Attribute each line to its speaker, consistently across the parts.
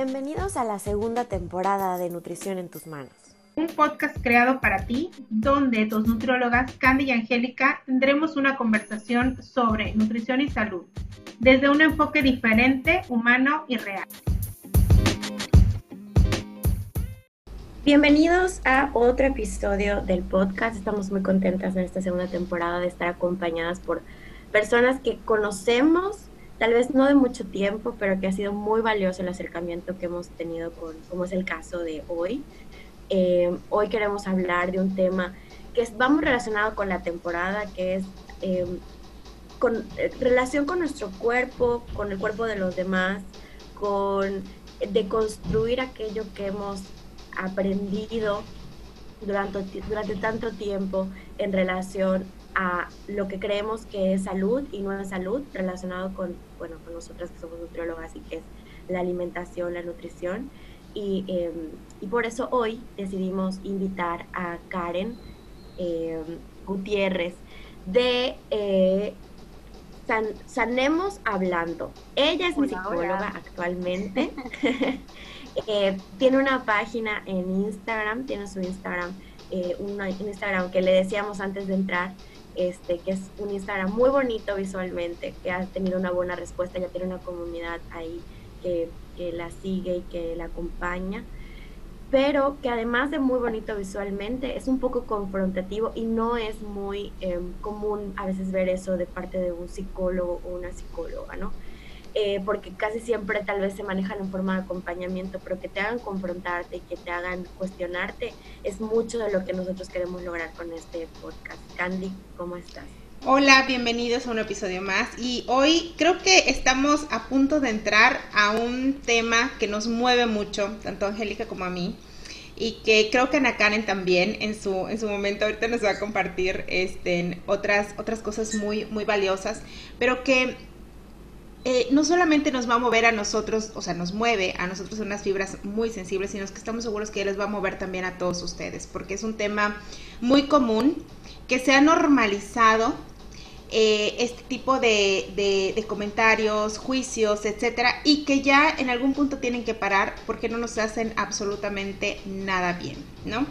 Speaker 1: Bienvenidos a la segunda temporada de Nutrición en tus manos.
Speaker 2: Un podcast creado para ti, donde dos nutriólogas, Candy y Angélica, tendremos una conversación sobre nutrición y salud, desde un enfoque diferente, humano y real.
Speaker 1: Bienvenidos a otro episodio del podcast. Estamos muy contentas en esta segunda temporada de estar acompañadas por personas que conocemos tal vez no de mucho tiempo, pero que ha sido muy valioso el acercamiento que hemos tenido con, como es el caso de hoy. Eh, hoy queremos hablar de un tema que es, va muy relacionado con la temporada, que es eh, con eh, relación con nuestro cuerpo, con el cuerpo de los demás, con de construir aquello que hemos aprendido durante, durante tanto tiempo en relación a lo que creemos que es salud y no es salud relacionado con, bueno, con nosotras que somos nutriólogas y que es la alimentación, la nutrición. Y, em, y por eso hoy decidimos invitar a Karen em, Gutiérrez de eh, Sanemos Hablando. Ella es mi psicóloga actualmente. Eh, tiene una página en Instagram, tiene su Instagram, eh, un Instagram que le decíamos antes de entrar, este, que es un Instagram muy bonito visualmente, que ha tenido una buena respuesta, ya tiene una comunidad ahí que, la sigue y que la acompaña, pero que además de muy bonito visualmente, es un poco confrontativo y no es muy em, común a veces ver eso de parte de un psicólogo o una psicóloga, ¿no? Eh, porque casi siempre tal vez se manejan en forma de acompañamiento, pero que te hagan confrontarte que te hagan cuestionarte es mucho de lo que nosotros queremos lograr con este podcast. Candy, ¿cómo estás?
Speaker 2: Hola, bienvenidos a un episodio más y hoy creo que estamos a punto de entrar a un tema que nos mueve mucho, tanto a Angélica como a mí, y que creo que Ana Karen también en su, en su momento ahorita nos va a compartir este, otras, otras cosas muy, muy valiosas, pero que eh, no solamente nos va a mover a nosotros, o sea, nos mueve a nosotros unas fibras muy sensibles, sino que estamos seguros que les va a mover también a todos ustedes, porque es un tema muy común que se ha normalizado eh, este tipo de, de, comentarios, juicios, etcétera, y que ya en algún punto tienen que parar porque no nos hacen absolutamente nada bien, ¿no?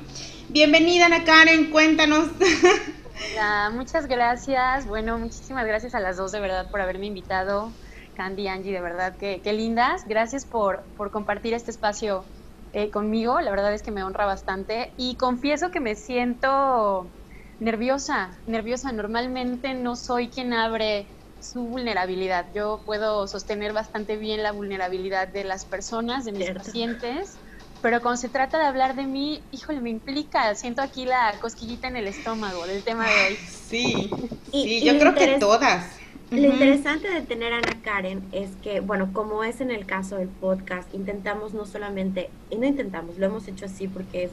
Speaker 2: Bienvenida, Ana Karen, cuéntanos.
Speaker 3: Hola, muchas gracias. Bueno, muchísimas gracias a las dos de verdad por haberme invitado. Candy, Angie, de verdad, qué, qué lindas. Gracias por, por compartir este espacio eh, conmigo. La verdad es que me honra bastante. Y confieso que me siento nerviosa, nerviosa. Normalmente no soy quien abre su vulnerabilidad. Yo puedo sostener bastante bien la vulnerabilidad de las personas, de mis pacientes, pero cuando se trata de hablar de mí, híjole, me implica, siento aquí la cosquillita en el estómago del tema de hoy.
Speaker 2: Sí, sí, yo creo que todas.
Speaker 1: Lo interesante de tener a Ana Karen es que, bueno, como es en el caso del podcast, intentamos no solamente, y no intentamos, lo hemos hecho así porque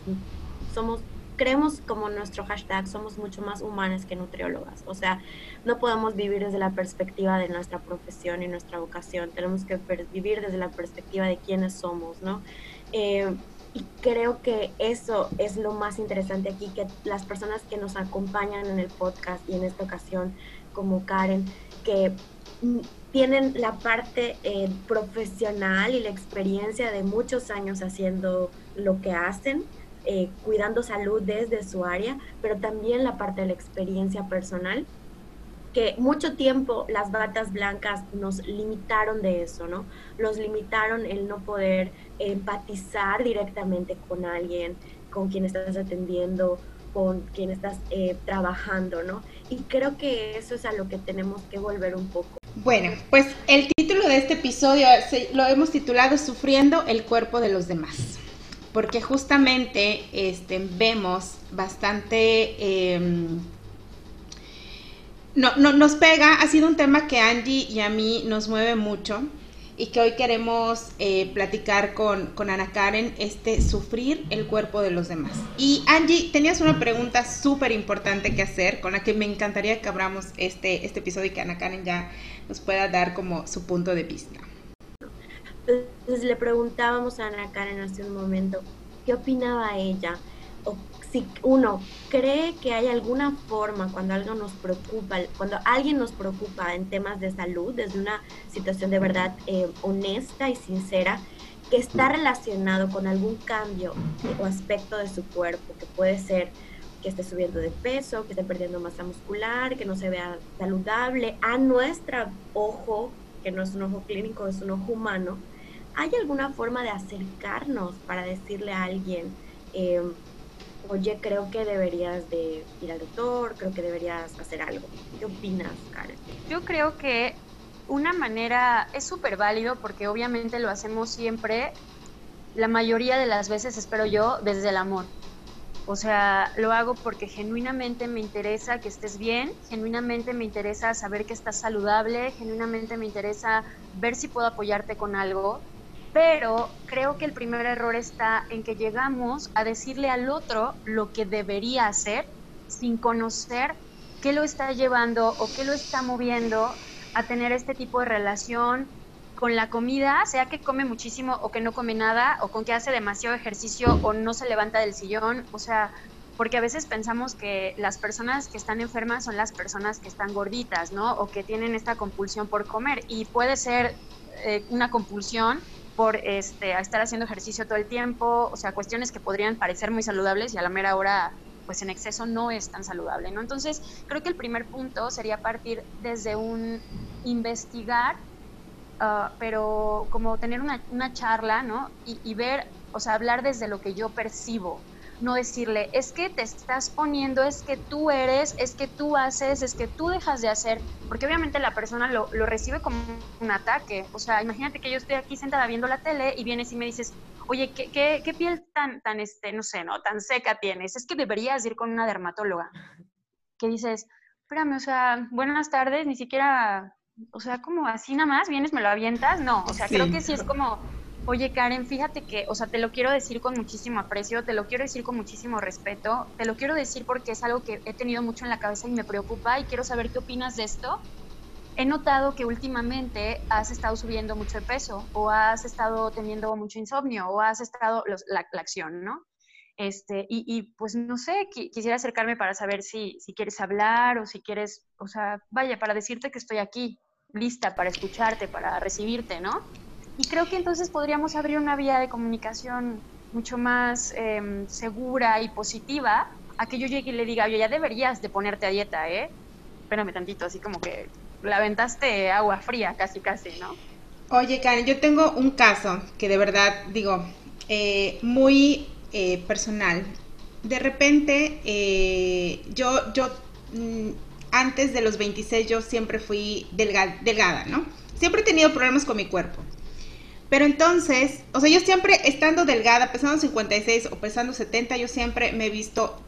Speaker 1: somos, creemos como nuestro hashtag, somos mucho más humanas que nutriólogas. O sea, no podemos vivir desde la perspectiva de nuestra profesión y nuestra vocación, tenemos que vivir desde la perspectiva de quiénes somos, ¿no? Eh, y creo que eso es lo más interesante aquí, que las personas que nos acompañan en el podcast y en esta ocasión, como Karen, que mm, tienen la parte eh, profesional y la experiencia de muchos años haciendo lo que hacen, eh, cuidando salud desde su área, pero también la parte de la experiencia personal, que mucho tiempo las batas blancas nos limitaron de eso, ¿no? Nos limitaron el no poder empatizar directamente con alguien, con quien estás atendiendo, con quien estás eh, trabajando, ¿no? Y creo que eso es a lo que tenemos que volver un poco.
Speaker 2: Bueno, pues el título de este episodio lo hemos titulado Sufriendo el cuerpo de los demás, porque justamente este, vemos bastante... Em, no, no, nos pega, ha sido un tema que Angie y a mí nos mueve mucho y que hoy queremos eh, platicar con, con, Ana Karen, este sufrir el cuerpo de los demás. Y Angie, tenías una pregunta súper importante que hacer, con la que me encantaría que abramos este, este episodio y que Ana Karen ya nos pueda dar como su punto de vista.
Speaker 1: Entonces le preguntábamos a Ana Karen hace un momento, ¿qué opinaba ella? O si uno cree que hay alguna forma cuando algo nos preocupa, cuando alguien nos preocupa en temas de salud, desde una situación de verdad eh, honesta y sincera, que está relacionado con algún cambio o aspecto de su cuerpo, que puede ser que esté subiendo de peso, que esté perdiendo masa muscular, que no se vea saludable, a nuestro ojo, que no es un ojo clínico, es un ojo humano, ¿hay alguna forma de acercarnos para decirle a alguien, em, oye, creo que deberías de ir al doctor, creo que deberías hacer algo? ¿Qué opinas, Karen?
Speaker 3: Yo creo que una manera es súper válido porque obviamente lo hacemos siempre, la mayoría de las veces, espero yo, desde el amor. O sea, lo hago porque genuinamente me interesa que estés bien, genuinamente me interesa saber que estás saludable, genuinamente me interesa ver si puedo apoyarte con algo, pero creo que el primer error está en que llegamos a decirle al otro lo que debería hacer sin conocer qué lo está llevando o qué lo está moviendo a tener este tipo de relación con la comida, sea que come muchísimo o que no come nada, o con que hace demasiado ejercicio o no se levanta del sillón, o sea, porque a veces pensamos que las personas que están enfermas son las personas que están gorditas, ¿no? O que tienen esta compulsión por comer. Y puede ser eh, una compulsión por este, estar haciendo ejercicio todo el tiempo, o sea, cuestiones que podrían parecer muy saludables y a la mera hora, pues en exceso no es tan saludable, ¿no? Entonces, creo que el primer punto sería partir desde un investigar Ah, pero como tener una, una charla, ¿no? Y, y, ver, o sea, hablar desde lo que yo percibo, no decirle, es que te estás poniendo, es que tú eres, es que tú haces, es que tú dejas de hacer, porque obviamente la persona lo, lo recibe como un ataque. O sea, imagínate que yo estoy aquí sentada viendo la tele y vienes y me dices, oye, ¿qué, qué, qué piel tan, tan, este, no sé, no, tan seca tienes? Es que deberías ir con una dermatóloga. Que dices, espérame, o sea, buenas tardes, ni siquiera o sea, como así nada más, vienes, me lo avientas, no, o sea, creo que sí es como, oye Karen, fíjate que, o sea, te lo quiero decir con muchísimo aprecio, te lo quiero decir con muchísimo respeto, te lo quiero decir porque es algo que he tenido mucho en la cabeza y me preocupa y quiero saber qué opinas de esto. He notado que últimamente has estado subiendo mucho de peso o has estado teniendo mucho insomnio o has estado la, acción, ¿no? Este, y, y, pues no sé, quisiera acercarme para saber si, si quieres hablar o si quieres, o sea, vaya, para decirte que estoy aquí, lista para escucharte, para recibirte, ¿no? Y creo que entonces podríamos abrir una vía de comunicación mucho más em, segura y positiva a que yo llegue y le diga, oye, ya deberías de ponerte a dieta, ¿eh? Espérame tantito, así como que la aventaste agua fría, casi, casi, ¿no?
Speaker 2: Oye, Karen, yo tengo un caso que de verdad, digo, eh, muy eh, personal. De repente, eh, yo, yo mm, antes de los 26 yo siempre fui delgada, ¿no? Siempre he tenido problemas con mi cuerpo. Pero entonces, o sea, yo siempre estando delgada, pesando 56 o pesando 70, yo siempre me he visto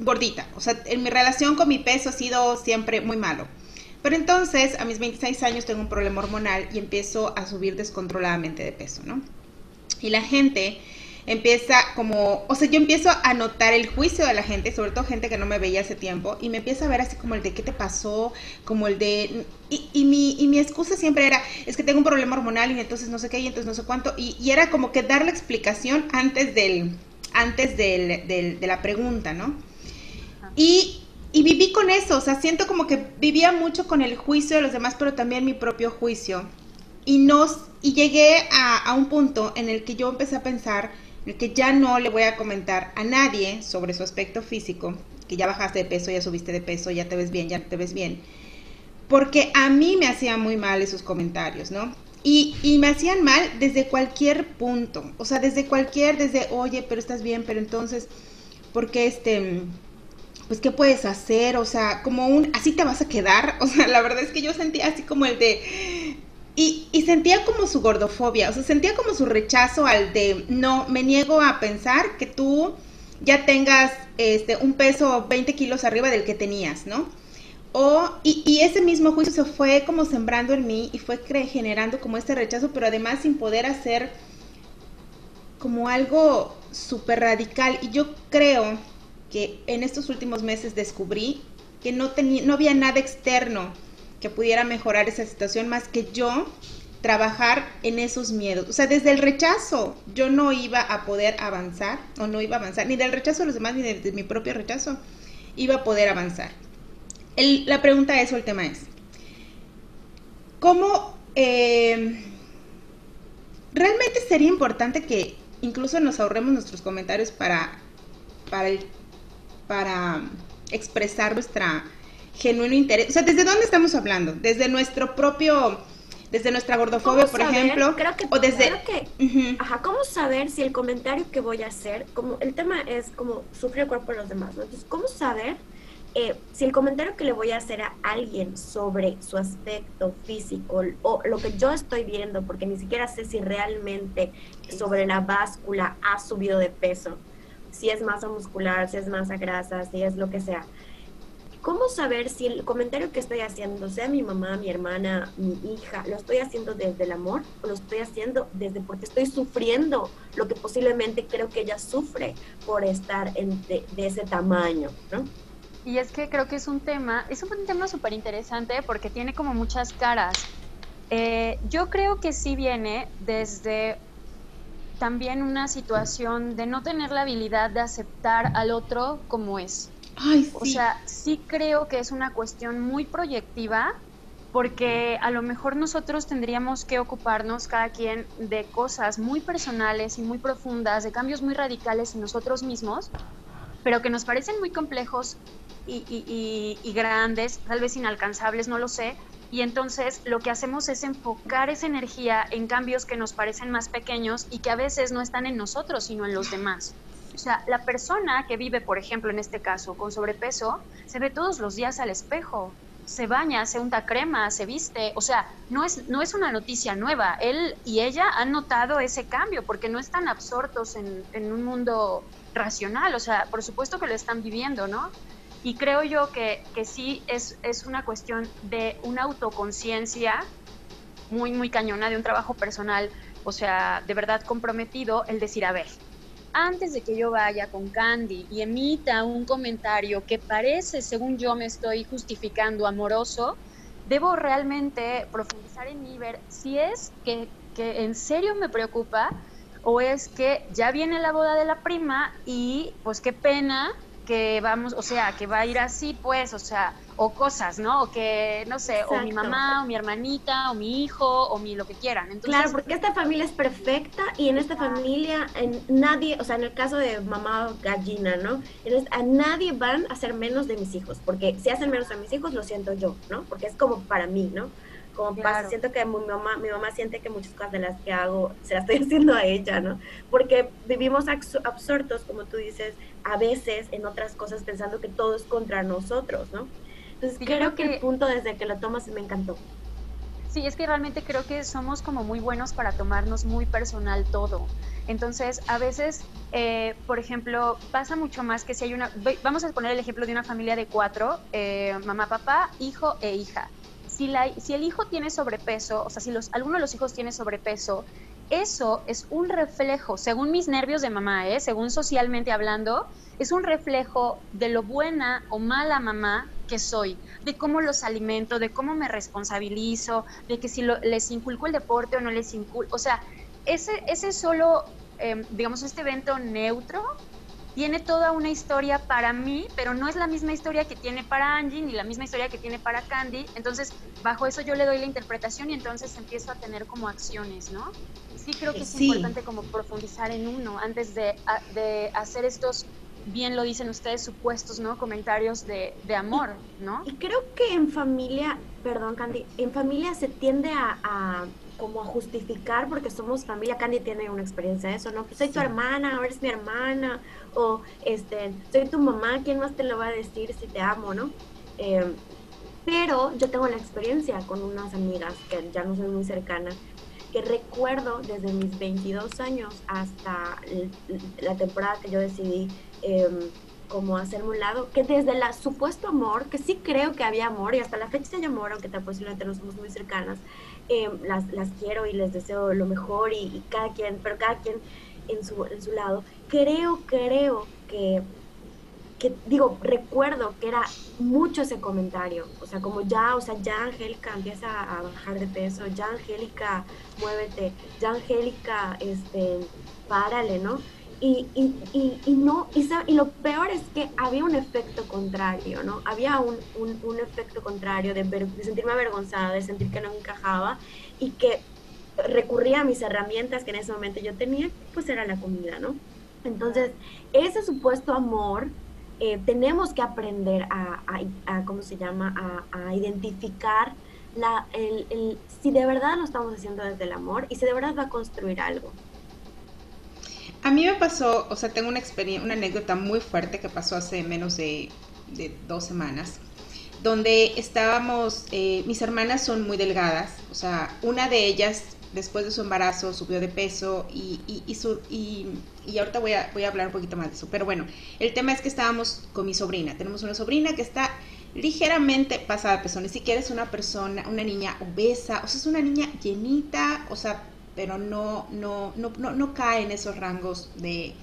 Speaker 2: gordita. O sea, en mi relación con mi peso ha sido siempre muy malo. Pero entonces, a mis 26 años tengo un problema hormonal y empiezo a subir descontroladamente de peso, ¿no? Y la gente empieza como, o sea, yo empiezo a notar el juicio de la gente, sobre todo gente que no me veía hace tiempo, y me empieza a ver así como el de qué te pasó, como el de, y, y, mi, y mi excusa siempre era, es que tengo un problema hormonal y entonces no sé qué, y entonces no sé cuánto, y, y era como que dar la explicación antes del, antes del, del, de la pregunta, ¿no? Y, y viví con eso, o sea, siento como que vivía mucho con el juicio de los demás, pero también mi propio juicio. Y, nos, y llegué a, a un punto en el que yo empecé a pensar, el que ya no le voy a comentar a nadie sobre su aspecto físico, que ya bajaste de peso, ya subiste de peso, ya te ves bien, ya te ves bien, porque a mí me hacían muy mal esos comentarios, ¿no? Y, y, me hacían mal desde cualquier punto, o sea, desde cualquier, desde, oye, pero estás bien, pero entonces, ¿por qué este, pues, qué puedes hacer? O sea, como un, así te vas a quedar, o sea, la verdad es que yo sentía así como el de, y, y, sentía como su gordofobia, o sea, sentía como su rechazo al de, no, me niego a pensar que tú ya tengas este, un peso 20 kilos arriba del que tenías, ¿no? O, y, y, ese mismo juicio se fue como sembrando en mí y fue generando como este rechazo, pero además sin poder hacer como algo súper radical. Y yo creo que en estos últimos meses descubrí que no, tenía, no había nada externo que pudiera mejorar esa situación más que yo trabajar en esos miedos. O sea, desde el rechazo yo no iba a poder avanzar o no iba a avanzar, ni del rechazo de los demás, ni de, mi propio rechazo, iba a poder avanzar. la pregunta es, o el tema es, ¿cómo, eh, realmente sería importante que incluso nos ahorremos nuestros comentarios para, para, para expresar nuestra genuino interés. O sea, ¿desde dónde estamos hablando? Desde nuestro propio, desde nuestra gordofobia, por ejemplo,
Speaker 1: creo que,
Speaker 2: o desde...
Speaker 1: que, ajá, ¿cómo saber si el comentario que voy a hacer, como el tema es como sufrir el cuerpo de los demás, ¿no? Entonces, ¿cómo saber eh, si el comentario que le voy a hacer a alguien sobre su aspecto físico o lo que yo estoy viendo, porque ni siquiera sé si realmente sobre la báscula ha subido de peso, si es masa muscular, si es masa grasa, si es lo que sea. ¿Cómo saber si el comentario que estoy haciendo, sea mi mamá, mi hermana, mi hija, lo estoy haciendo desde el amor o lo estoy haciendo desde porque estoy sufriendo lo que posiblemente creo que ella sufre por estar de ese tamaño, ¿no?
Speaker 3: Y es que creo que es un tema, es un tema súper interesante porque tiene como muchas caras. Eh, yo creo que sí viene desde también una situación de no tener la habilidad de aceptar al otro como es.
Speaker 2: Ay, sí.
Speaker 3: O sea, sí creo que es una cuestión muy proyectiva porque a lo mejor nosotros tendríamos que ocuparnos cada quien de cosas muy personales y muy profundas, de cambios muy radicales en nosotros mismos, pero que nos parecen muy complejos y, grandes, tal vez inalcanzables, no lo sé. Y entonces lo que hacemos es enfocar esa energía en cambios que nos parecen más pequeños y que a veces no están en nosotros, sino en los demás. O sea, la persona que vive, por ejemplo, en este caso, con sobrepeso, se ve todos los días al espejo, se baña, se unta crema, se viste. O sea, no es, no es una noticia nueva. Él y ella han notado ese cambio porque no están absortos en, en un mundo racional. O sea, por supuesto que lo están viviendo, ¿no? Y creo yo que, que sí es, es una cuestión de una autoconciencia muy, muy cañona, de un trabajo personal, o sea, de verdad comprometido, el decir, a ver, antes de que yo vaya con Candy y emita un comentario que parece, según yo me estoy justificando, amoroso, debo realmente profundizar en mí, ver si es que, que en serio me preocupa o es que ya viene la boda de la prima y pues qué pena que vamos, o sea, que va a ir así, pues, o sea, o cosas, ¿no? O que, no sé, o mi mamá, o mi hermanita, o mi hijo, o mi lo que quieran. Entonces,
Speaker 1: claro, porque esta familia es perfecta y en esta familia en nadie, o sea, en el caso de mamá gallina, ¿no? a nadie van a hacer menos de mis hijos, porque si hacen menos a mis hijos, lo siento yo, ¿no? Porque es como para mí, ¿no? como pasa, siento que mi mamá, mi mamá siente que muchas cosas de las que hago se las estoy haciendo a ella, ¿no? Porque vivimos absortos, como tú dices, a veces en otras cosas pensando que todo es contra nosotros, ¿no? Entonces creo, que, el punto desde que lo tomas me encantó.
Speaker 3: Sí, es que realmente creo que somos como muy buenos para tomarnos muy personal todo. Entonces, a veces, eh, por ejemplo, pasa mucho más que si hay una, vamos a poner el ejemplo de una familia de cuatro, eh, mamá, papá, hijo e hija si, la, si el hijo tiene sobrepeso, o sea, si los, alguno de los hijos tiene sobrepeso, eso es un reflejo, según mis nervios de mamá, ¿eh? según socialmente hablando, es un reflejo de lo buena o mala mamá que soy, de cómo los alimento, de cómo me responsabilizo, de que si les inculco el deporte o no les inculco, o sea, ese, ese solo, em, digamos, este evento neutro tiene toda una historia para mí, pero no es la misma historia que tiene para Angie ni la misma historia que tiene para Candy. Entonces, bajo eso yo le doy la interpretación y entonces empiezo a tener como acciones, ¿no? Sí creo que es importante como profundizar en uno antes de, de, hacer estos, bien lo dicen ustedes, supuestos, ¿no? Comentarios de, de amor, ¿no?
Speaker 1: Y creo que en familia, perdón Candy, en familia se tiende a como a justificar porque somos familia. Candy tiene una experiencia de eso, ¿no? Pues soy tu hermana, ahora eres mi hermana, o este, soy tu mamá, ¿quién más te lo va a decir si te amo, no? Em, pero yo tengo la experiencia con unas amigas que ya no soy muy cercana, que recuerdo desde mis 22 años hasta la temporada que yo decidí eh, como hacerme un lado, que desde el supuesto amor, que sí creo que había amor y hasta la fecha hay amor, aunque posiblemente no somos muy cercanas, eh, las, las, quiero y les deseo lo mejor y, cada quien, pero cada quien en su, en su lado. Creo, creo que, que, digo, recuerdo que era mucho ese comentario, o sea, como ya, o sea, ya Angélica empieza a bajar de peso, ya Angélica, muévete, ya Angélica, este, párale, ¿no? Y, y, y, no, y, lo peor es que había un efecto contrario, ¿no? Había un, un, efecto contrario de, sentirme avergonzada, de sentir que no encajaba y que recurría a mis herramientas que en ese momento yo tenía, pues era la comida, ¿no? Entonces, ese supuesto amor, eh, tenemos que aprender a, ¿cómo se llama?, a, identificar la, el, si de verdad lo estamos haciendo desde el amor y si de verdad va a construir algo.
Speaker 2: A mí me pasó, o sea, tengo una experiencia, una anécdota muy fuerte que pasó hace menos de, dos semanas, donde estábamos, eh, mis hermanas son muy delgadas, o sea, una de ellas después de su embarazo subió de peso y, y, su, y, y, ahorita voy a, voy a hablar un poquito más de eso. Pero bueno, el tema es que estábamos con mi sobrina. Tenemos una sobrina que está ligeramente pasada de peso. Ni siquiera es una persona, una niña obesa, o sea, es una niña llenita, o sea, pero no, no, no, no, no cae en esos rangos de,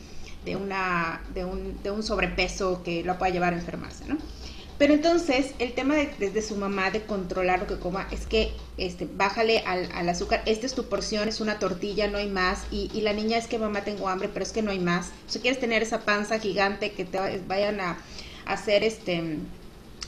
Speaker 2: de, una, de, un, de un sobrepeso que lo pueda llevar a enfermarse, ¿no? Pero entonces, el tema de, desde su mamá de controlar lo que coma es que este, bájale al, azúcar, esta es tu porción, es una tortilla, no hay más. Y, y, la niña es que mamá tengo hambre, pero es que no hay más. O sea, quieres tener esa panza gigante que te vayan a hacer este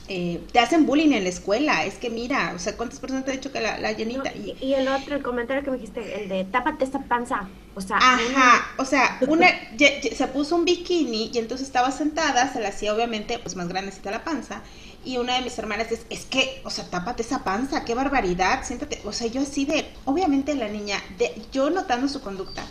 Speaker 2: eh, te hacen bullying en la escuela. Es que mira, o sea, ¿cuántas personas te han dicho que la, llenita?
Speaker 1: y, el otro, el comentario que me dijiste, el de tápate esa panza. O sea,
Speaker 2: ajá, o sea, una se puso un bikini y entonces estaba sentada, se la hacía obviamente pues más grandecita la panza. Y una de mis hermanas es, es que, o sea, tápate esa panza, qué barbaridad, siéntate. O sea, yo así de, obviamente la niña, de, yo notando su conducta,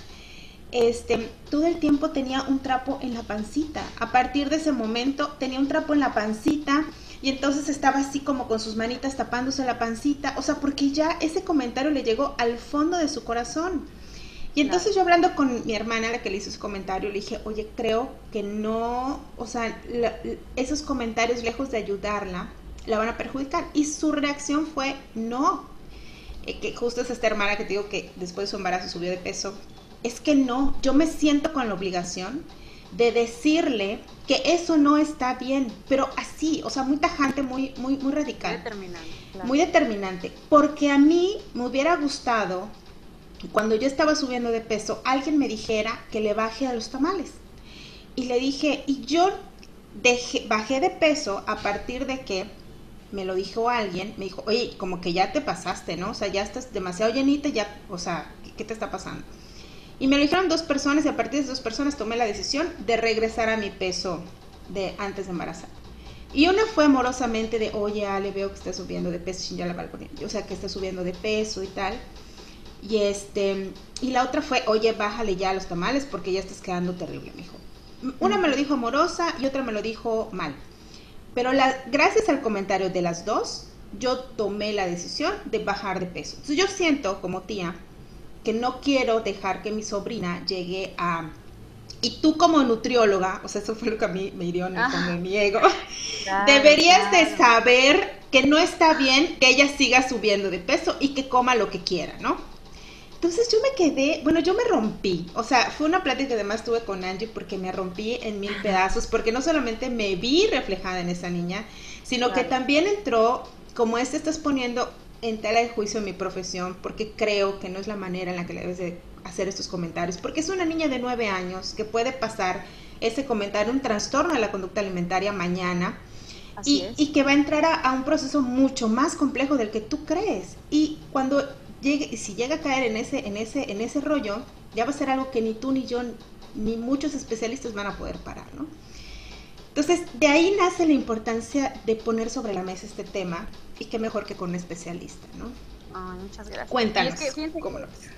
Speaker 2: este, todo el tiempo tenía un trapo en la pancita. A partir de ese momento tenía un trapo en la pancita y entonces estaba así como con sus manitas tapándose la pancita, o sea, porque ya ese comentario le llegó al fondo de su corazón. Y entonces yo hablando con mi hermana, la que le hizo ese comentario, le dije, oye, creo que no, o sea, esos comentarios lejos de ayudarla, la van a perjudicar. Y su reacción fue, no, eh, que justo es esta hermana que te digo que después de su embarazo subió de peso, es que no, yo me siento con la obligación de decirle que eso no está bien, pero así, o sea, muy tajante, muy, muy, muy radical.
Speaker 3: Determinante,
Speaker 2: Muy determinante. Porque a mí me hubiera gustado, cuando yo estaba subiendo de peso, alguien me dijera que le baje a los tamales. Y le dije, y yo dejé, bajé de peso a partir de que me lo dijo alguien, me dijo, oye, como que ya te pasaste, ¿no? O sea, ya estás demasiado llenita, ya, o sea, ¿qué te está pasando? Y me lo dijeron dos personas y a partir de esas dos personas tomé la decisión de regresar a mi peso de antes de embarazar. Y una fue amorosamente de, oye, Ale, veo que está subiendo de peso, ya la o sea, que está subiendo de peso y tal. Y este, y la otra fue, oye, bájale ya los tamales porque ya estás quedando terrible, me dijo. Una me lo dijo amorosa y otra me lo dijo mal. Pero la, gracias al comentario de las dos, yo tomé la decisión de bajar de peso. Entonces yo siento como tía que no quiero dejar que mi sobrina llegue a... Y tú como nutrióloga, o sea, eso fue lo que a mí me hirió en el fondo de mi ego, deberías de saber que no está bien que ella siga subiendo de peso y que coma lo que quiera, ¿no? Entonces yo me quedé, bueno, yo me rompí, o sea, fue una plática que además tuve con Angie porque me rompí en mil pedazos, porque no solamente me vi reflejada en esa niña, sino que también entró, como este estás poniendo en tela de juicio mi profesión porque creo que no es la manera en la que le debes de hacer estos comentarios, porque es una niña de nueve años que puede pasar ese comentario, un trastorno de la conducta alimentaria mañana y, y, que va a entrar a, un proceso mucho más complejo del que tú crees. Y cuando llegue, si llega a caer en ese, en ese, en ese rollo, ya va a ser algo que ni tú ni yo ni muchos especialistas van a poder parar, ¿no? Entonces, de ahí nace la importancia de poner sobre la mesa este tema y qué mejor que con un especialista, ¿no?
Speaker 3: Ay, muchas gracias.
Speaker 2: Cuéntanos, ¿cómo lo ves?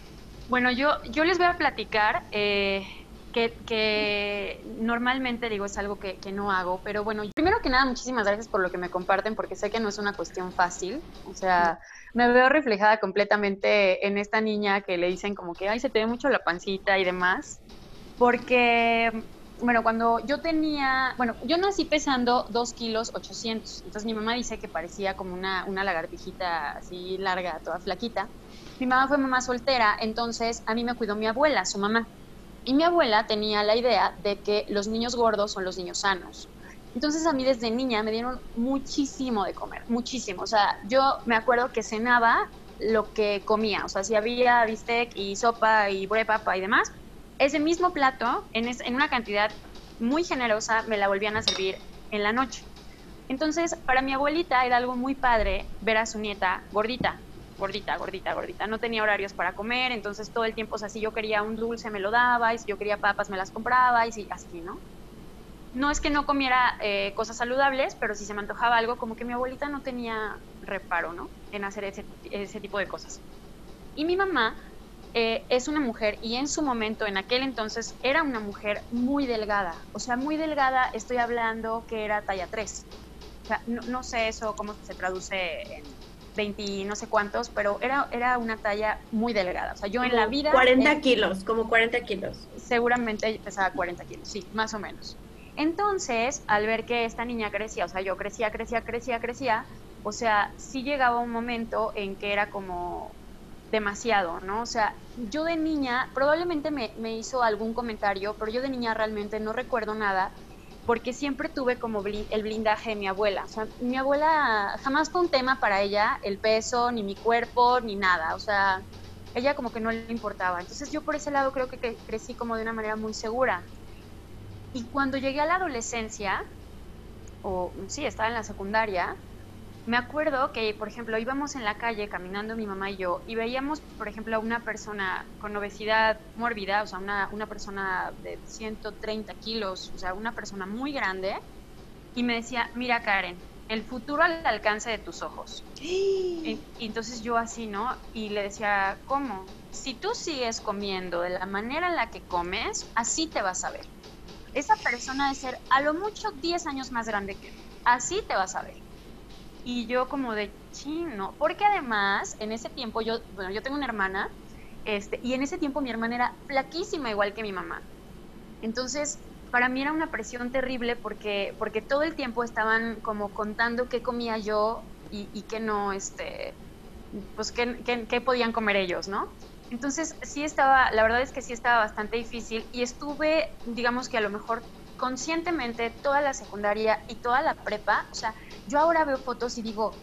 Speaker 3: Bueno, yo, yo les voy a platicar eh, que, que, normalmente digo es algo que, que, no hago, pero bueno, primero que nada, muchísimas gracias por lo que me comparten, porque sé que no es una cuestión fácil, o sea, me veo reflejada completamente en esta niña que le dicen como que, ay, se te ve mucho la pancita y demás, porque bueno, cuando yo tenía, bueno, yo nací pesando 2 kilos 800, entonces mi mamá dice que parecía como una, una lagartijita así larga, toda flaquita. Mi mamá fue mamá soltera, entonces a mí me cuidó mi abuela, su mamá. Y mi abuela tenía la idea de que los niños gordos son los niños sanos. Entonces a mí desde niña me dieron muchísimo de comer, muchísimo. O sea, yo me acuerdo que cenaba lo que comía. O sea, si había bistec y sopa y puré papa y demás, ese mismo plato, en, en una cantidad muy generosa, me la volvían a servir en la noche. Entonces, para mi abuelita era algo muy padre ver a su nieta gordita. gordita, gordita, gordita. No tenía horarios para comer, entonces todo el tiempo, o sea, si yo quería un dulce me lo daba, y si yo quería papas me las compraba, y si, así, ¿no? No es que no comiera eh, cosas saludables, pero si se me antojaba algo, como que mi abuelita no tenía reparo, ¿no? En hacer ese, ese tipo de cosas. Y mi mamá eh, es una mujer, y en su momento, en aquel entonces, era una mujer muy delgada. O sea, muy delgada, estoy hablando que era talla 3. O sea, no, no sé eso cómo se traduce en 20 no sé cuántos, pero era, era una talla muy delgada. O sea, yo en la vida...
Speaker 1: 40 kilos, como 40 kilos.
Speaker 3: Seguramente pesaba 40 kilos, sí, más o menos. Entonces, al ver que esta niña crecía, o sea, yo crecía, crecía, crecía, crecía, o sea, sí llegaba un momento en que era como demasiado, ¿no? O sea, yo de niña, probablemente me, me hizo algún comentario, pero yo de niña realmente no recuerdo nada, porque siempre tuve como el blindaje de mi abuela. O sea, mi abuela jamás fue un tema para ella el peso, ni mi cuerpo, ni nada. O sea, ella como que no le importaba. Entonces yo por ese lado creo que crecí como de una manera muy segura. Y cuando llegué a la adolescencia, o sí, estaba en la secundaria, me acuerdo que, por ejemplo, íbamos en la calle caminando mi mamá y yo y veíamos, por ejemplo, a una persona con obesidad mórbida, o sea, una, una persona de 130 kilos, o sea, una persona muy grande, y me decía, mira Karen, el futuro al alcance de tus ojos. Y, y, entonces yo así, ¿no? Y le decía, ¿cómo? Si tú sigues comiendo de la manera en la que comes, así te vas a ver. Esa persona debe ser a lo mucho 10 años más grande que tú. Así te vas a ver y yo como de chino, porque además en ese tiempo yo, bueno, yo tengo una hermana, este, y en ese tiempo mi hermana era flaquísima igual que mi mamá. Entonces, para mí era una presión terrible porque, porque todo el tiempo estaban como contando qué comía yo y, y qué no, este, pues qué, qué, qué podían comer ellos, ¿no? Entonces sí estaba, la verdad es que sí estaba bastante difícil y estuve, digamos que a lo mejor conscientemente toda la secundaria y toda la prepa, o sea, yo ahora veo fotos y digo,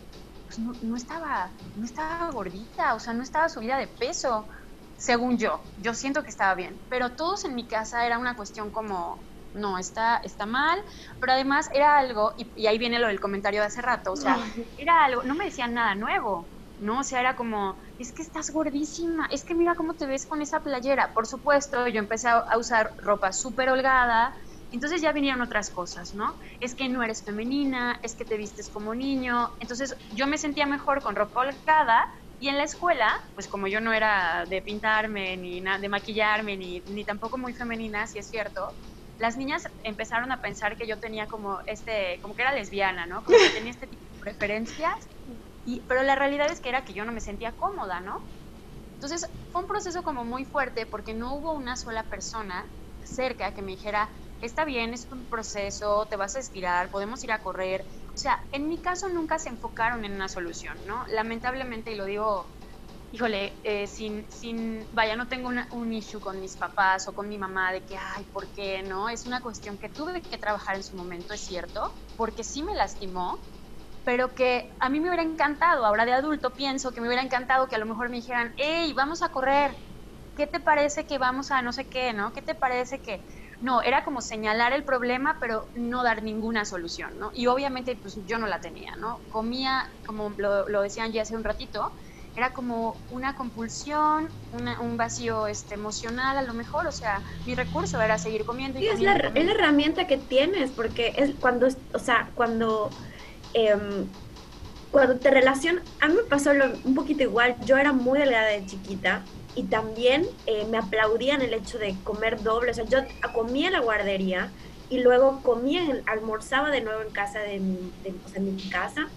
Speaker 3: pues no, estaba, no estaba gordita, o sea, no estaba subida de peso, según yo. Yo siento que estaba bien, pero todos en mi casa era una cuestión como, no, está, está mal, pero además era algo, y, ahí viene lo del comentario de hace rato, o sea, era algo, no me decían nada nuevo, ¿no? O sea, era como, es que estás gordísima, es que mira cómo te ves con esa playera. Por supuesto, yo empecé a usar ropa súper holgada, entonces ya vinieron otras cosas, ¿no? Es que no eres femenina, es que te vistes como niño. Entonces yo me sentía mejor con ropa holgada y en la escuela, pues como yo no era de pintarme, ni de maquillarme, ni, ni tampoco muy femenina, si es cierto, las niñas empezaron a pensar que yo tenía como este, como que era lesbiana, ¿no? Como que tenía este tipo de preferencias. Y, pero la realidad es que era que yo no me sentía cómoda, ¿no? Entonces fue un proceso como muy fuerte porque no hubo una sola persona cerca que me dijera, está bien, es un proceso, te vas a estirar, podemos ir a correr. O sea, en mi caso nunca se enfocaron en una solución, ¿no? Lamentablemente, y lo digo, híjole, eh, sin, sin, vaya, no tengo un issue con mis papás o con mi mamá de que, ay, ¿por qué? No, es una cuestión que tuve que trabajar en su momento, es cierto, porque sí me lastimó, pero que a mí me hubiera encantado, ahora de adulto pienso que me hubiera encantado que a lo mejor me dijeran, hey, vamos a correr, ¿qué te parece que vamos a no sé qué, no? ¿Qué te parece que no, era como señalar el problema, pero no dar ninguna solución, ¿no? Y obviamente, pues yo no la tenía, ¿no? Comía, como lo, lo decían ya hace un ratito, era como una compulsión, un vacío este, emocional a lo mejor, o sea, mi recurso era seguir comiendo y
Speaker 1: sí,
Speaker 3: comiendo,
Speaker 1: es, la, es la herramienta que tienes, porque es cuando, o sea, cuando... Em, cuando te relacionas, a mí me pasó un poquito igual, yo era muy delgada de chiquita y también eh, me aplaudían el hecho de comer doble. O sea, yo comía en la guardería y luego comía, almorzaba de nuevo en casa de mi, sea, en mi casa.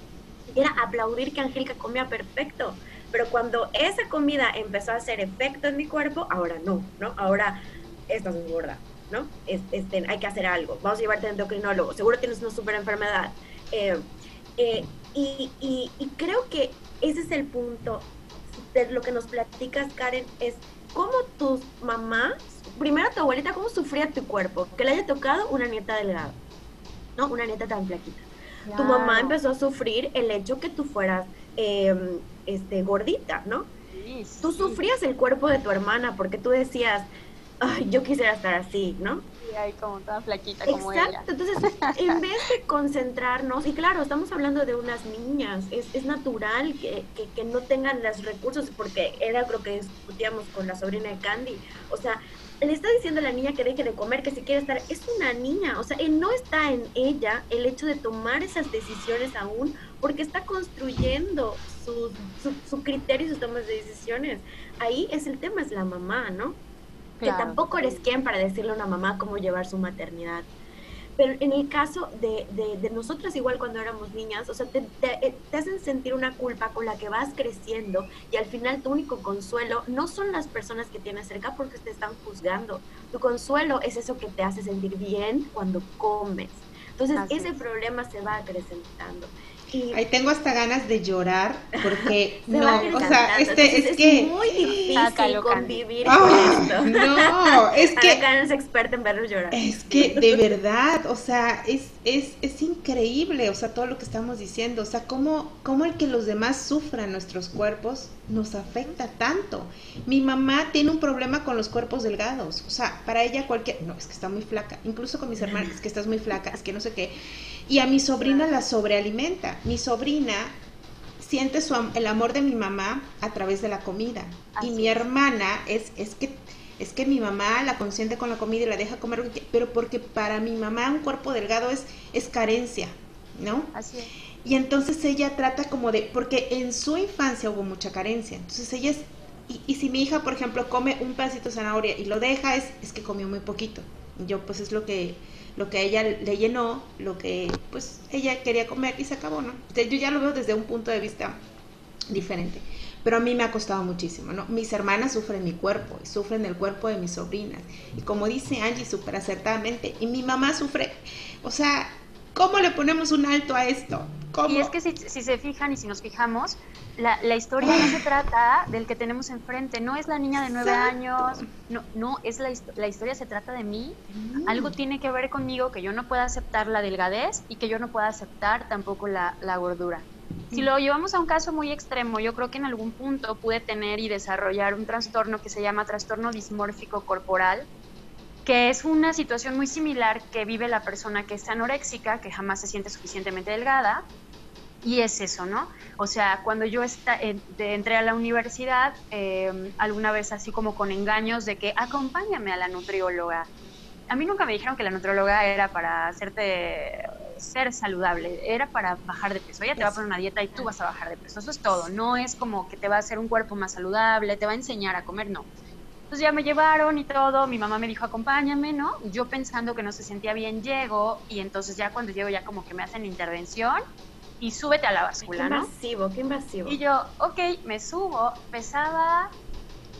Speaker 1: Y era aplaudir que Angélica comía perfecto. Pero cuando esa comida empezó a hacer efecto en mi cuerpo, ahora no, ¿no? Ahora estás gorda, ¿no? Este, hay que hacer algo. Vamos a llevarte al endocrinólogo. Seguro tienes una super enfermedad. Eh, eh, y, y, y creo que ese es el punto de lo que nos platicas, Karen, es cómo tus mamás, primero tu abuelita, cómo sufría tu cuerpo, que le haya tocado una nieta delgada, ¿no? Una nieta tan flaquita. Tu mamá empezó a sufrir el hecho que tú fueras em, este, gordita, ¿no? tú sufrías el cuerpo de tu hermana porque tú decías, Ay, yo quisiera estar así, ¿no?
Speaker 3: Como toda flaquita como
Speaker 1: Exacto. Entonces, en vez de concentrarnos, y claro, estamos hablando de unas niñas, es, es natural que, que, que, no tengan los recursos, porque era lo que discutíamos con la sobrina de Candy. O sea, le está diciendo a la niña que deje de comer, que si quiere estar, es una niña, o sea, no está en ella el hecho de tomar esas decisiones aún, porque está construyendo su, su, su criterio y sus tomas de decisiones. Ahí es el tema, es la mamá, ¿no? Claro. Que tampoco eres quien para decirle a una mamá cómo llevar su maternidad. Pero en el caso de, de, de nosotras, igual cuando éramos niñas, o sea, te, te, te, hacen sentir una culpa con la que vas creciendo y al final tu único consuelo no son las personas que tienes cerca porque te están juzgando. Tu consuelo es eso que te hace sentir bien cuando comes. Entonces, Así ese es. problema se va acrecentando.
Speaker 2: Y Ahí tengo hasta ganas de llorar porque no, o sea, este es, es que
Speaker 1: es muy difícil convivir oh, con esto.
Speaker 2: No, es que
Speaker 1: Ana es experta en verlos llorar.
Speaker 2: Es que de verdad, o sea, es, es, es increíble, o sea, todo lo que estamos diciendo, o sea, cómo, cómo el que los demás sufran nuestros cuerpos nos afecta tanto. Mi mamá tiene un problema con los cuerpos delgados, o sea, para ella cualquier, no, es que está muy flaca, incluso con mis hermanas, es que estás muy flaca, es que no sé qué. Y a mi sobrina la sobrealimenta. Mi sobrina siente su, el amor de mi mamá a través de la comida. Así y mi hermana es, es que es que mi mamá la consiente con la comida y la deja comer, pero porque para mi mamá un cuerpo delgado es, es carencia, ¿no?
Speaker 3: Así es.
Speaker 2: Y entonces ella trata como de, porque en su infancia hubo mucha carencia, entonces ella es, y, y si mi hija, por ejemplo, come un pedacito de zanahoria y lo deja, es, es que comió muy poquito. Yo pues es lo que, lo que a ella le llenó, lo que pues ella quería comer y se acabó, ¿no? Entonces, yo ya lo veo desde un punto de vista diferente. Pero a mí me ha costado muchísimo, ¿no? Mis hermanas sufren mi cuerpo y sufren el cuerpo de mis sobrinas. Y como dice Angie súper acertadamente, y mi mamá sufre, o sea, ¿cómo le ponemos un alto a esto? ¿Cómo?
Speaker 3: Y es que si, si se fijan y si nos fijamos, la, la, historia no se trata del que tenemos enfrente, no es la niña de nueve años, no, no, es la, la, historia se trata de mí, mm. algo tiene que ver conmigo que yo no pueda aceptar la delgadez y que yo no pueda aceptar tampoco la, la gordura. Si lo llevamos a un caso muy extremo, yo creo que en algún punto pude tener y desarrollar un trastorno que se llama trastorno dismórfico corporal, que es una situación muy similar que vive la persona que es anoréxica, que jamás se siente suficientemente delgada, y es eso, ¿no? O sea, cuando yo está, eh, entré a la universidad, eh, alguna vez así como con engaños de que acompáñame a la nutrióloga. A mí nunca me dijeron que la nutrióloga era para hacerte ser saludable, era para bajar de peso. Ella te va a poner una dieta y tú vas a bajar de peso. Eso es todo. No es como que te va a hacer un cuerpo más saludable, te va a enseñar a comer, no. Entonces ya me llevaron y todo, mi mamá me dijo acompáñame, ¿no? Yo pensando que no se sentía bien, llego y entonces ya cuando llego ya como que me hacen intervención y súbete a la báscula.
Speaker 1: Qué invasivo, qué invasivo.
Speaker 3: Y yo, ok, me subo, pesaba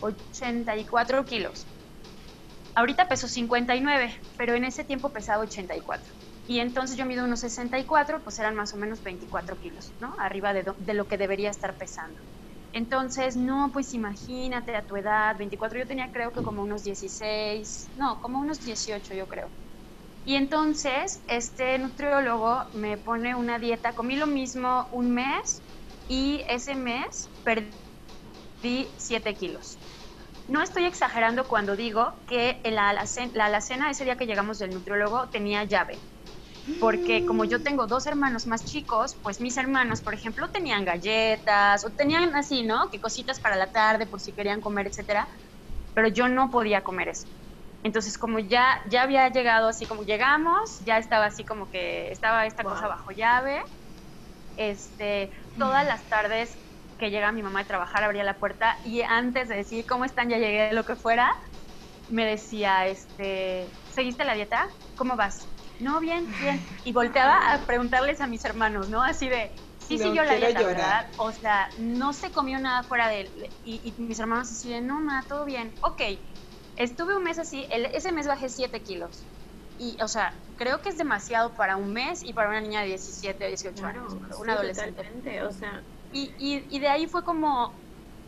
Speaker 3: 84 kilos. Ahorita peso 59, pero en ese tiempo pesaba 84. Y entonces yo mido unos 64, pues eran más o menos 24 kilos, ¿no? Arriba de, do, de lo que debería estar pesando. Entonces, no, pues imagínate a tu edad, 24, yo tenía creo que como unos 16, no, como unos 18 yo creo. Y entonces este nutriólogo me pone una dieta, comí lo mismo un mes y ese mes perdí 7 kilos. No estoy exagerando cuando digo que la alacena, la alacena ese día que llegamos del nutriólogo tenía llave. Porque como yo tengo dos hermanos más chicos, pues mis hermanos, por ejemplo, tenían galletas o tenían así, ¿no? Que cositas para la tarde por si querían comer, etcétera. Pero yo no podía comer eso. Entonces, como ya, ya había llegado así, como llegamos, ya estaba así como que estaba esta wow. cosa bajo llave. Este, todas las tardes que llega mi mamá de trabajar, abría la puerta y antes de decir cómo están, ya llegué, lo que fuera, me decía, este, ¿seguiste la dieta? ¿Cómo vas? No, bien, bien. Y volteaba a preguntarles a mis hermanos, ¿no? Así de, sí no, siguió la dieta, llorar. ¿verdad? O sea, no se comió nada fuera de él. Y, y mis hermanos así de, no, nada, todo bien. Ok, Estuve un mes así, el, ese mes bajé 7 kilos. Y, o sea, creo que es demasiado para un mes y para una niña de 17 o 18 claro, años, una sí, adolescente.
Speaker 1: O sea.
Speaker 3: Y, y, y, de ahí fue como,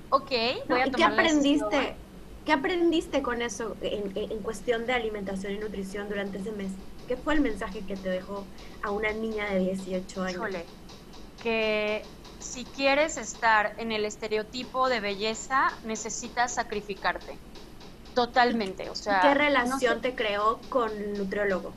Speaker 3: ok, voy no, a tomar
Speaker 1: ¿Qué aprendiste? ¿Qué aprendiste con eso en, en, cuestión de alimentación y nutrición durante ese mes? ¿Qué fue el mensaje que te dejó a una niña de 18 años?
Speaker 3: Híjole, que si quieres estar en el estereotipo de belleza, necesitas sacrificarte totalmente. O sea,
Speaker 1: ¿Qué relación te creó con el nutriólogo?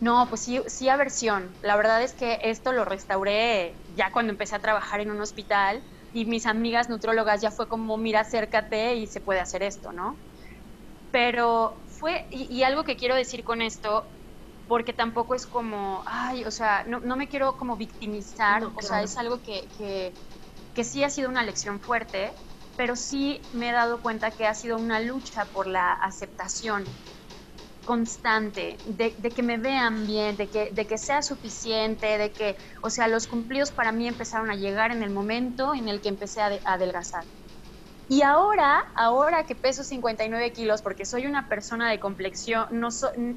Speaker 3: No, pues sí, sí aversión. La verdad es que esto lo restauré ya cuando empecé a trabajar en un hospital y mis amigas nutriólogas ya fue como, mira, acércate y se puede hacer esto, ¿no? Pero fue, y, algo que quiero decir con esto, porque tampoco es como, ay, o sea, no, no me quiero como victimizar, o sea, es algo que, que, que sí ha sido una lección fuerte, pero sí me he dado cuenta que ha sido una lucha por la aceptación constante, de, que me vean bien, de que, de que sea suficiente, de que, o sea, los cumplidos para mí empezaron a llegar en el momento en el que empecé a, adelgazar. Y ahora, ahora que peso 59 kilos, porque soy una persona de complexión, no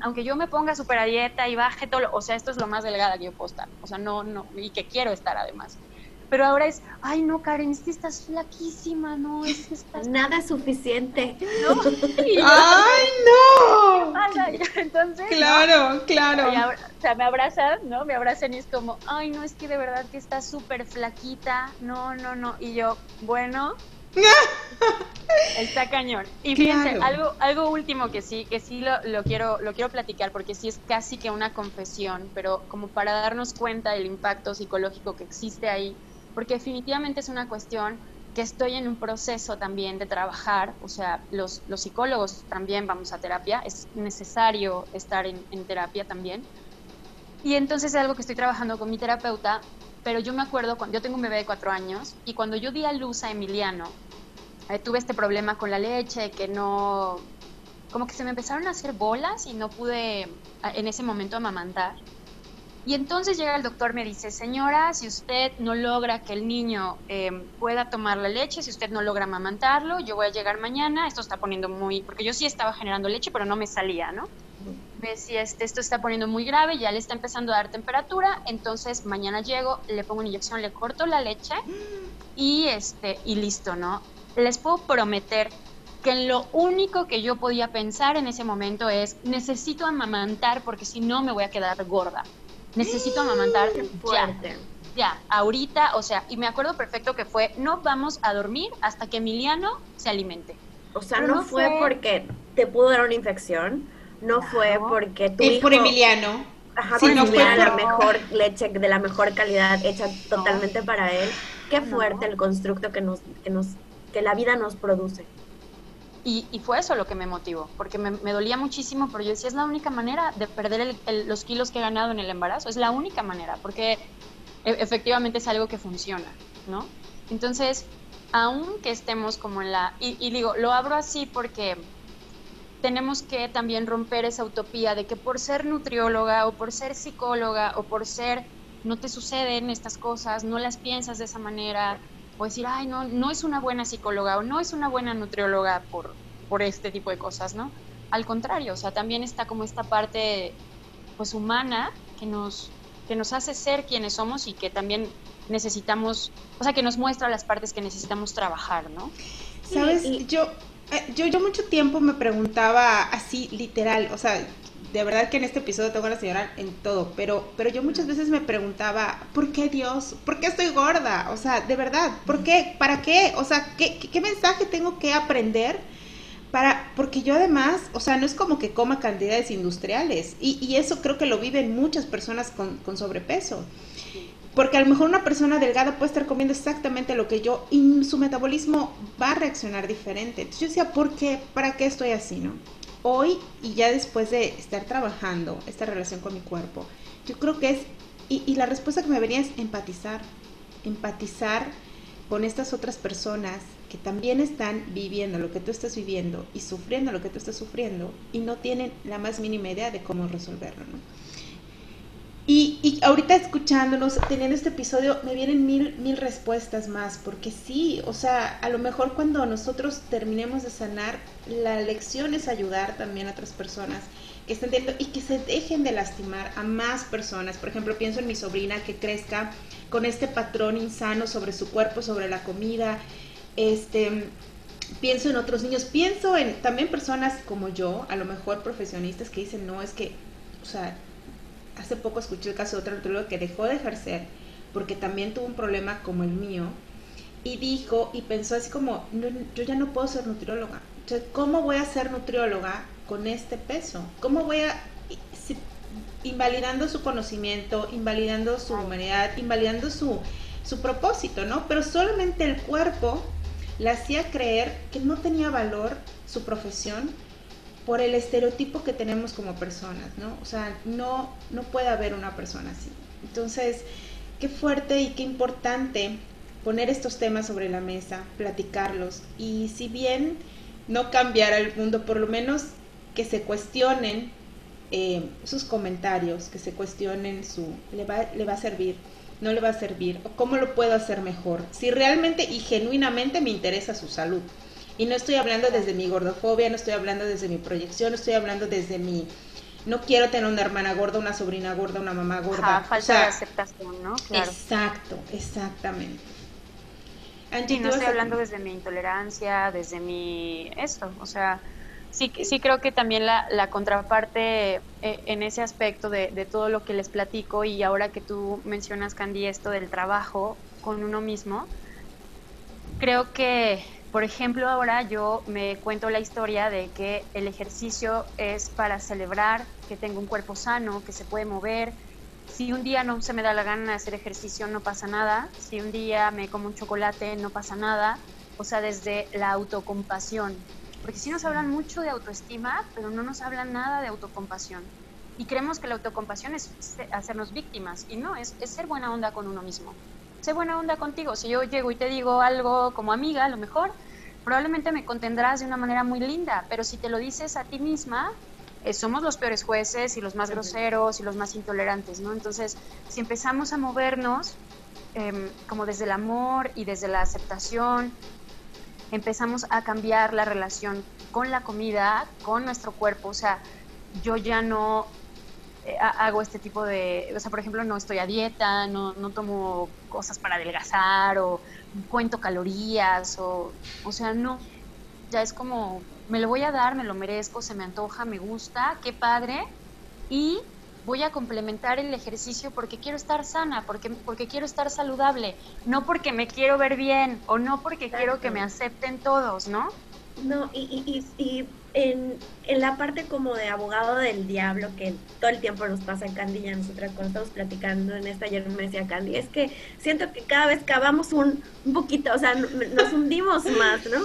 Speaker 3: aunque yo me ponga súper a dieta y baje todo, o sea, esto es lo más delgada que yo puedo estar, o sea, no, no, y que quiero estar además pero ahora es, ay no, Karen, es que estás flaquísima, no, es que estás...
Speaker 1: Nada es suficiente.
Speaker 2: ¿No? ¡Ay, no!
Speaker 3: Entonces...
Speaker 2: Claro, claro.
Speaker 3: o sea, me abrazan, ¿no? Me abrazan y es como, ay no, es que de verdad que estás súper flaquita, no, no, no. Y yo, bueno... Está cañón. Y fíjense, algo, algo último que sí, que sí lo, lo, quiero, lo quiero platicar, porque sí es casi que una confesión, pero como para darnos cuenta del impacto psicológico que existe ahí porque definitivamente es una cuestión que estoy en un proceso también de trabajar, o sea, los, los psicólogos también vamos a terapia, es necesario estar en, terapia también. Y entonces es algo que estoy trabajando con mi terapeuta, pero yo me acuerdo, cuando yo tengo un bebé de cuatro años, y cuando yo di a luz a Emiliano, eh, tuve este problema con la leche, que no, como que se me empezaron a hacer bolas y no pude en ese momento amamantar. Y entonces llega el doctor, me dice, señora, si usted no logra que el niño em, pueda tomar la leche, si usted no logra amamantarlo, yo voy a llegar mañana, esto está poniendo muy, porque yo sí estaba generando leche, pero no me salía, ¿no? Me decía, este, esto está poniendo muy grave, ya le está empezando a dar temperatura, entonces mañana llego, le pongo una inyección, le corto la leche y, este, y listo, ¿no? Les puedo prometer que lo único que yo podía pensar en ese momento es, necesito amamantar porque si no me voy a quedar gorda necesito amamantar ya. Ya, ahorita, o sea, y me acuerdo perfecto que fue, no vamos a dormir hasta que Emiliano se alimente.
Speaker 1: O sea, no, fue, porque te pudo dar una infección, no fue porque tu hijo...
Speaker 2: por Emiliano.
Speaker 1: Ajá, sí, no fue la mejor leche de la mejor calidad hecha totalmente para él. Qué fuerte el constructo que nos, que nos, que la vida nos produce.
Speaker 3: Y, fue eso lo que me motivó, porque me, dolía muchísimo, pero yo decía, es la única manera de perder los kilos que he ganado en el embarazo, es la única manera, porque e, efectivamente es algo que funciona, ¿no? Entonces, aunque estemos como en la... Y, y, digo, lo abro así porque tenemos que también romper esa utopía de que por ser nutrióloga o por ser psicóloga o por ser... No te suceden estas cosas, no las piensas de esa manera, o decir, ay, no, no es una buena psicóloga o no es una buena nutrióloga por, por este tipo de cosas, ¿no? Al contrario, o sea, también está como esta parte, pues, humana que nos, que nos hace ser quienes somos y que también necesitamos, o sea, que nos muestra las partes que necesitamos trabajar, ¿no?
Speaker 2: Sabes, yo, eh, yo, yo mucho tiempo me preguntaba así, literal, o sea, de verdad que en este episodio tengo la señora en todo, pero, pero yo muchas veces me preguntaba, ¿por qué Dios? ¿Por qué estoy gorda? O sea, de verdad, ¿por qué? ¿Para qué? O sea, ¿qué, qué mensaje tengo que aprender? Para, porque yo además, o sea, no es como que coma cantidades industriales y, y eso creo que lo viven muchas personas con, con sobrepeso. Porque a lo mejor una persona delgada puede estar comiendo exactamente lo que yo y su metabolismo va a reaccionar diferente. Entonces yo decía, ¿por qué? ¿Para qué estoy así, no? Hoy y ya después de estar trabajando esta relación con mi cuerpo, yo creo que es, y, la respuesta que me venía es empatizar, empatizar con estas otras personas que también están viviendo lo que tú estás viviendo y sufriendo lo que tú estás sufriendo y no tienen la más mínima idea de cómo resolverlo, ¿no? Y, y, ahorita escuchándonos, teniendo este episodio, me vienen mil, mil respuestas más, porque sí, o sea, a lo mejor cuando nosotros terminemos de sanar, la lección es ayudar también a otras personas que estén dentro y que se dejen de lastimar a más personas. Por ejemplo, pienso en mi sobrina que crezca con este patrón insano sobre su cuerpo, sobre la comida. Este, pienso en otros niños, pienso en también personas como yo, a lo mejor profesionistas que dicen, no, es que, o sea, hace poco escuché el caso de otro nutriólogo que dejó de ejercer porque también tuvo un problema como el mío y dijo y pensó así como, yo ya no puedo ser nutrióloga, ¿cómo voy a ser nutrióloga con este peso? ¿Cómo voy a, invalidando su conocimiento, invalidando su humanidad, invalidando su, su propósito, ¿no? Pero solamente el cuerpo le hacía creer que no tenía valor su profesión por el estereotipo que tenemos como personas, ¿no? O sea, no, no puede haber una persona así. Entonces, qué fuerte y qué importante poner estos temas sobre la mesa, platicarlos y si bien no cambiar el mundo, por lo menos que se cuestionen eh, sus comentarios, que se cuestionen su, le va, le va a servir, no le va a servir, o cómo lo puedo hacer mejor, si realmente y genuinamente me interesa su salud. Y no estoy hablando desde mi gordofobia, no estoy hablando desde mi proyección, no estoy hablando desde mi, no quiero tener una hermana gorda, una sobrina gorda, una mamá gorda.
Speaker 3: falta de aceptación, ¿no?
Speaker 2: Exacto, exactamente.
Speaker 3: Angie, no estoy hablando desde mi intolerancia, desde mi esto, o sea, sí, sí creo que también la, la contraparte eh, en ese aspecto de, de, todo lo que les platico y ahora que tú mencionas, Candy, esto del trabajo con uno mismo, creo que, por ejemplo, ahora yo me cuento la historia de que el ejercicio es para celebrar que tengo un cuerpo sano, que se puede mover, si un día no se me da la gana de hacer ejercicio, no pasa nada. Si un día me como un chocolate, no pasa nada. O sea, desde la autocompasión. Porque sí nos hablan mucho de autoestima, pero no nos hablan nada de autocompasión. Y creemos que la autocompasión es hacernos víctimas. Y no, es, es ser buena onda con uno mismo. Sé buena onda contigo. Si yo llego y te digo algo como amiga, a lo mejor, probablemente me contendrás de una manera muy linda. Pero si te lo dices a ti misma, eh, somos los peores jueces y los más groseros y los más intolerantes, ¿no? Entonces, si empezamos a movernos em, como desde el amor y desde la aceptación, empezamos a cambiar la relación con la comida, con nuestro cuerpo, o sea, yo ya no hago este tipo de, o sea, por ejemplo, no estoy a dieta, no, no tomo cosas para adelgazar o cuento calorías o, o sea, no, ya es como me lo voy a dar, me lo merezco, se me antoja, me gusta, qué padre. Y voy a complementar el ejercicio porque quiero estar sana, porque, porque quiero estar saludable, no porque me quiero ver bien o no porque quiero que me acepten todos, ¿no?
Speaker 1: No, y, y, y en, en, la parte como de abogado del diablo, que todo el tiempo nos pasa en Candy y a nosotras cuando estamos platicando en esta, ayer me decía Candy, es que siento que cada vez cavamos un, un poquito, o sea, nos hundimos más, ¿no?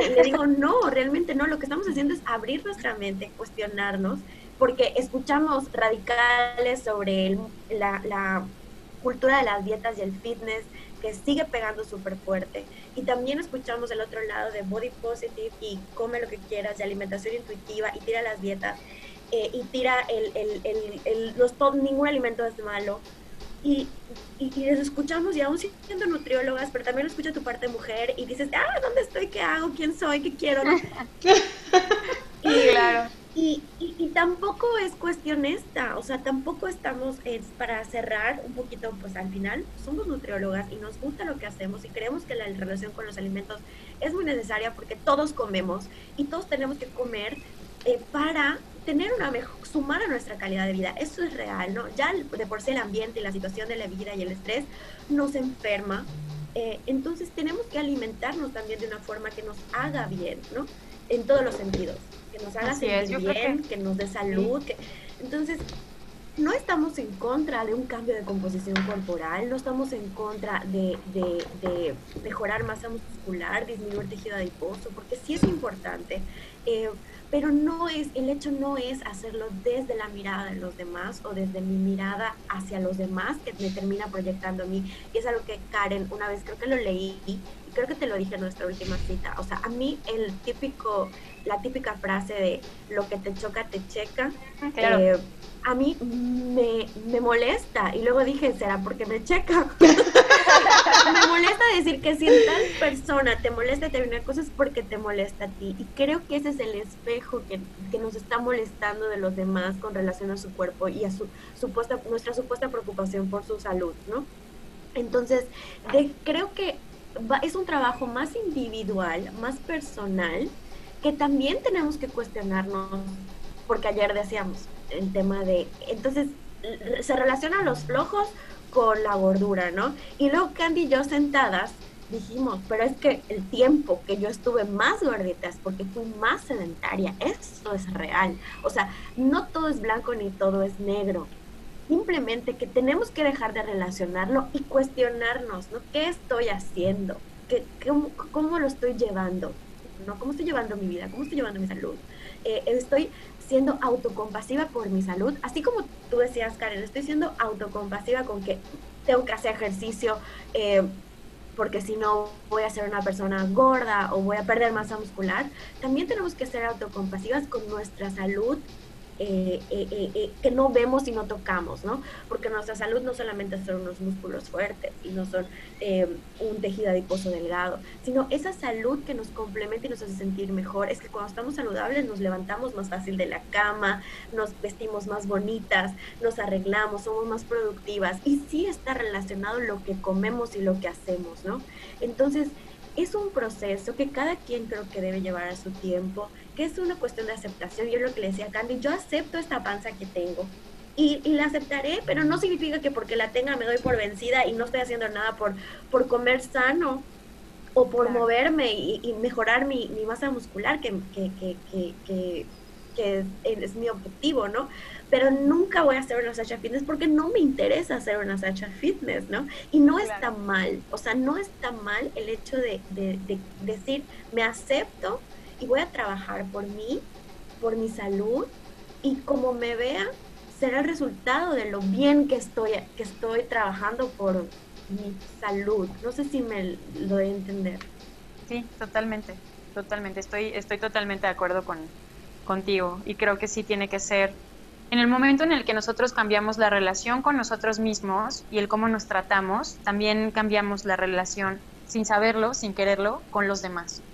Speaker 1: le digo, no, realmente no, lo que estamos haciendo es abrir nuestra mente, cuestionarnos, porque escuchamos radicales sobre la, la cultura de las dietas y el fitness que sigue pegando súper fuerte. Y también escuchamos el otro lado de body positive y come lo que quieras, de alimentación intuitiva y tira las dietas eh, y tira el, el, el, el los, ningún alimento es malo y, y, les escuchamos y aún siendo nutriólogas, pero también escucha tu parte mujer y dices, ah, ¿dónde estoy? ¿Qué hago? ¿Quién soy? ¿Qué quiero? y, claro. Y, y, tampoco es cuestión esta, o sea, tampoco estamos, es para cerrar un poquito, pues al final, somos nutriólogas y nos gusta lo que hacemos y creemos que la relación con los alimentos es muy necesaria porque todos comemos y todos tenemos que comer eh, para tener una mejor, sumar a nuestra calidad de vida. Eso es real, ¿no? Ya de por sí el ambiente y la situación de la vida y el estrés nos enferma. Eh, entonces tenemos que alimentarnos también de una forma que nos haga bien, ¿no? En todos los sentidos. Que nos haga sentir bien, que... nos dé salud. Entonces, no estamos en contra de un cambio de composición corporal, no estamos en contra de, de, de mejorar masa muscular, disminuir tejido adiposo, porque sí es importante. Eh, pero no es, el hecho no es hacerlo desde la mirada de los demás o desde mi mirada hacia los demás que me termina proyectando a mí. Y es algo que Karen, una vez creo que lo leí y creo que te lo dije en nuestra última cita. O sea, a mí el típico, la típica frase de lo que te choca, te checa. Claro. Eh, a mí me, me, molesta. Y luego dije, ¿será porque me checa? me molesta decir que si en tal persona te molesta terminar cosas porque te molesta a ti. Y creo que ese es el espejo que, que, nos está molestando de los demás con relación a su cuerpo y a su supuesta, nuestra supuesta preocupación por su salud, ¿no? Entonces, de, creo que va, es un trabajo más individual, más personal, que también tenemos que cuestionarnos, porque ayer decíamos, el tema de, entonces se relacionan los flojos con la gordura, ¿no? Y luego Candy y yo sentadas dijimos, pero es que el tiempo que yo estuve más gordita es porque fui más sedentaria. Eso es real. O sea, no todo es blanco ni todo es negro. Simplemente que tenemos que dejar de relacionarlo y cuestionarnos, ¿no? ¿Qué estoy haciendo? ¿Qué, cómo, lo estoy llevando? ¿No? ¿Cómo estoy llevando mi vida? ¿Cómo estoy llevando mi salud? Eh, estoy siendo autocompasiva por mi salud, así como tú decías, Karen, estoy siendo autocompasiva con que tengo que hacer ejercicio, eh, porque si no voy a ser una persona gorda o voy a perder masa muscular, también tenemos que ser autocompasivas con nuestra salud eh, eh, eh, que no vemos y no tocamos, ¿no? Porque nuestra salud no solamente son unos músculos fuertes y no son un tejido adiposo delgado, sino esa salud que nos complementa y nos hace sentir mejor. Es que cuando estamos saludables nos levantamos más fácil de la cama, nos vestimos más bonitas, nos arreglamos, somos más productivas y sí está relacionado lo que comemos y lo que hacemos, ¿no? Entonces, es un proceso que cada quien creo que debe llevar a su tiempo que es una cuestión de aceptación. Yo lo que le decía a Candy, yo acepto esta panza que tengo y, la aceptaré, pero no significa que porque la tenga me doy por vencida y no estoy haciendo nada por, por comer sano o por moverme y, mejorar mi, masa muscular, que, que, que, que es, mi objetivo, ¿no? Pero nunca voy a hacer una Sacha Fitness porque no me interesa hacer una Sacha Fitness, ¿no? Y no está mal, o sea, no está mal el hecho de, de decir, me acepto, voy a trabajar por mí, por mi salud y como me vea, será el resultado de lo bien que estoy, que estoy trabajando por mi salud. No sé si me lo doy a entender.
Speaker 3: Sí, totalmente, totalmente. Estoy, estoy totalmente de acuerdo con, contigo y creo que sí tiene que ser en el momento en el que nosotros cambiamos la relación con nosotros mismos y el cómo nos tratamos, también cambiamos la relación sin saberlo, sin quererlo, con los demás.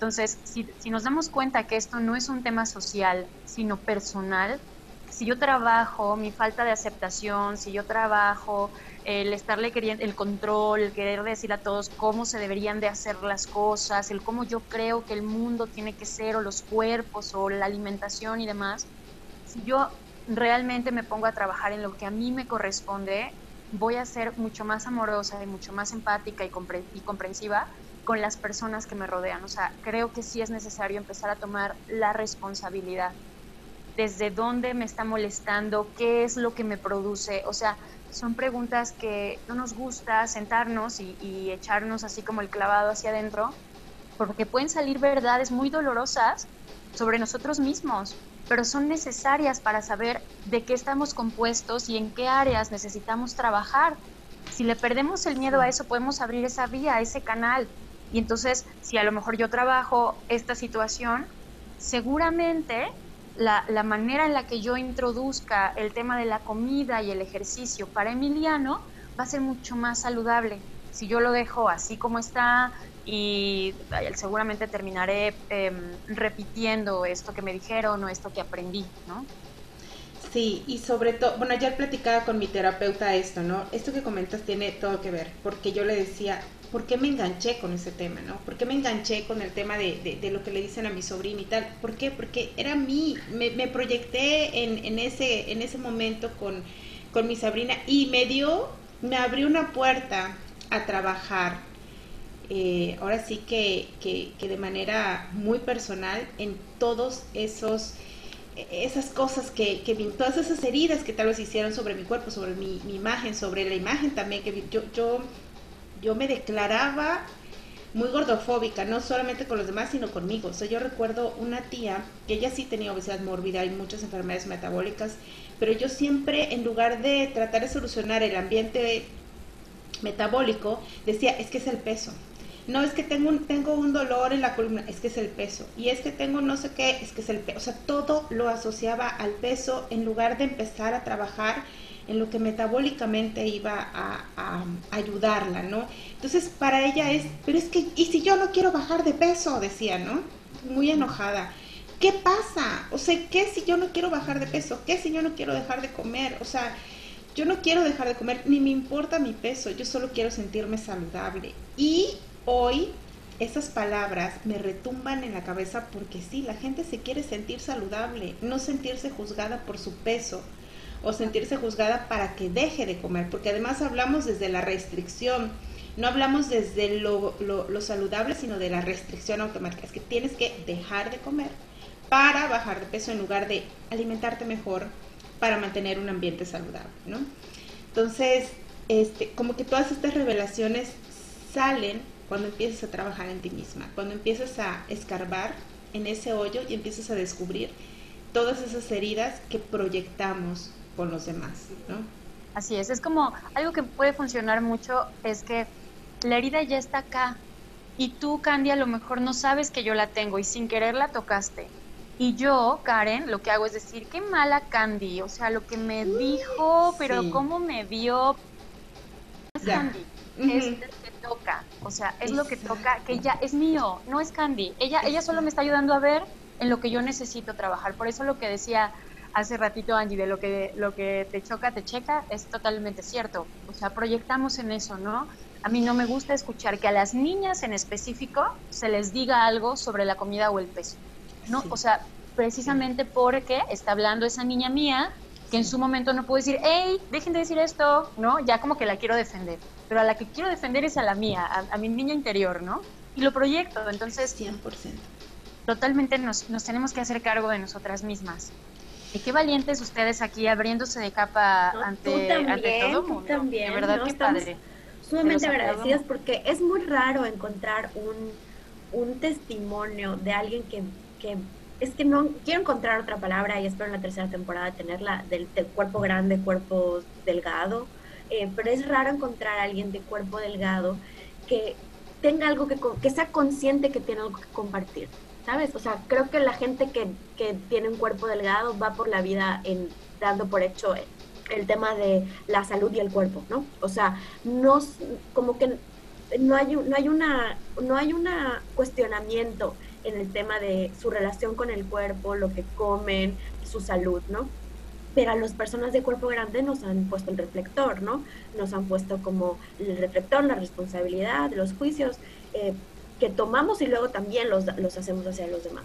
Speaker 3: Entonces, si, nos damos cuenta que esto no es un tema social, sino personal, si yo trabajo mi falta de aceptación, si yo trabajo el estarle queriendo, el control, el querer decir a todos cómo se deberían de hacer las cosas, el cómo yo creo que el mundo tiene que ser, o los cuerpos, o la alimentación y demás, si yo realmente me pongo a trabajar en lo que a mí me corresponde, voy a ser mucho más amorosa y mucho más empática y comprensiva con las personas que me rodean. O sea, creo que sí es necesario empezar a tomar la responsabilidad. Desde dónde me está molestando, qué es lo que me produce. O sea, son preguntas que no nos gusta sentarnos y, echarnos así como el clavado hacia adentro, porque pueden salir verdades muy dolorosas sobre nosotros mismos, pero son necesarias para saber de qué estamos compuestos y en qué áreas necesitamos trabajar. Si le perdemos el miedo a eso, podemos abrir esa vía, ese canal, y entonces, si a lo mejor yo trabajo esta situación, seguramente la, la, manera en la que yo introduzca el tema de la comida y el ejercicio para Emiliano va a ser mucho más saludable. Si yo lo dejo así como está y seguramente terminaré em, repitiendo esto que me dijeron o esto que aprendí, ¿no?
Speaker 2: Sí, y sobre todo, bueno, ayer platicaba con mi terapeuta esto, ¿no? Esto que comentas tiene todo que ver, porque yo le decía, ¿por qué me enganché con ese tema, no? ¿Por qué me enganché con el tema de, de, lo que le dicen a mi sobrina y tal? ¿Por qué? Porque era mí, me, proyecté en, ese, en ese momento con, con mi sobrina y me dio, me abrió una puerta a trabajar, eh, ahora sí que, que, de manera muy personal en todos esos esas cosas que, que todas esas heridas que tal vez hicieron sobre mi cuerpo, sobre mi, imagen, sobre la imagen también que yo yo me declaraba muy gordofóbica, no solamente con los demás, sino conmigo. O sea, yo recuerdo una tía que ella sí tenía obesidad mórbida y muchas enfermedades metabólicas, pero yo siempre, en lugar de tratar de solucionar el ambiente metabólico, decía, es que es el peso. No, es que tengo un, tengo un dolor en la columna, es que es el peso. Y es que tengo no sé qué, es que es el peso. O sea, todo lo asociaba al peso en lugar de empezar a trabajar en lo que metabólicamente iba a, ayudarla, ¿no? Entonces para ella es, pero es que, ¿y si yo no quiero bajar de peso? Decía, ¿no? Muy enojada. ¿Qué pasa? O sea, ¿qué si yo no quiero bajar de peso? ¿Qué si yo no quiero dejar de comer? O sea, yo no quiero dejar de comer, ni me importa mi peso, yo solo quiero sentirme saludable. Y hoy esas palabras me retumban en la cabeza porque sí, la gente se quiere sentir saludable, no sentirse juzgada por su peso, o sentirse juzgada para que deje de comer, porque además hablamos desde la restricción no hablamos desde lo, lo, saludable, sino de la restricción automática. Es que tienes que dejar de comer para bajar de peso en lugar de alimentarte mejor para mantener un ambiente saludable, ¿no? Entonces, este, como que todas estas revelaciones salen cuando empiezas a trabajar en ti misma, cuando empiezas a escarbar en ese hoyo y empiezas a descubrir todas esas heridas que proyectamos con los demás, ¿no?
Speaker 3: Así es, es como algo que puede funcionar mucho, es que la herida ya está acá y tú, Candy, a lo mejor no sabes que yo la tengo y sin querer la tocaste. Y yo, Karen, lo que hago es decir, qué mala Candy, o sea, lo que me dijo, pero cómo me vio. Es Candy, es lo que toca, o sea, es lo que toca, que ella es mío, no es Candy. Ella, ella solo me está ayudando a ver en lo que yo necesito trabajar. Por eso lo que decía hace ratito Angie de lo que lo que te choca te checa es totalmente cierto. O sea, proyectamos en eso, ¿no? A mí no me gusta escuchar que a las niñas en específico se les diga algo sobre la comida o el peso. No, o sea, precisamente porque está hablando esa niña mía que en su momento no puedo decir, hey, dejen de decir esto, ¿no? Ya como que la quiero defender. Pero a la que quiero defender es a la mía, a, a mi niña interior, ¿no? Y lo proyecto, entonces... 100% totalmente nos, nos tenemos que hacer cargo de nosotras mismas. Y qué valientes ustedes aquí abriéndose de capa ante, ante, todo mundo.
Speaker 1: también,
Speaker 3: de verdad que padre.
Speaker 1: Sumamente agradecidas porque es muy raro encontrar un, un testimonio de alguien que, que, es que no quiero encontrar otra palabra y espero en la tercera temporada tenerla del, del cuerpo grande, cuerpo delgado, eh, pero es raro encontrar a alguien de cuerpo delgado que tenga algo que, que sea consciente que tiene algo que compartir ¿sabes? O sea, creo que la gente que, que tiene un cuerpo delgado va por la vida en, dando por hecho el, tema de la salud y el cuerpo, ¿no? O sea, no, como que no hay, no hay una, no hay una cuestionamiento en el tema de su relación con el cuerpo, lo que comen, su salud, ¿no? Pero a las personas de cuerpo grande nos han puesto el reflector, ¿no? Nos han puesto como el reflector, la responsabilidad, los juicios. Eh, que tomamos y luego también los, los hacemos hacia los demás.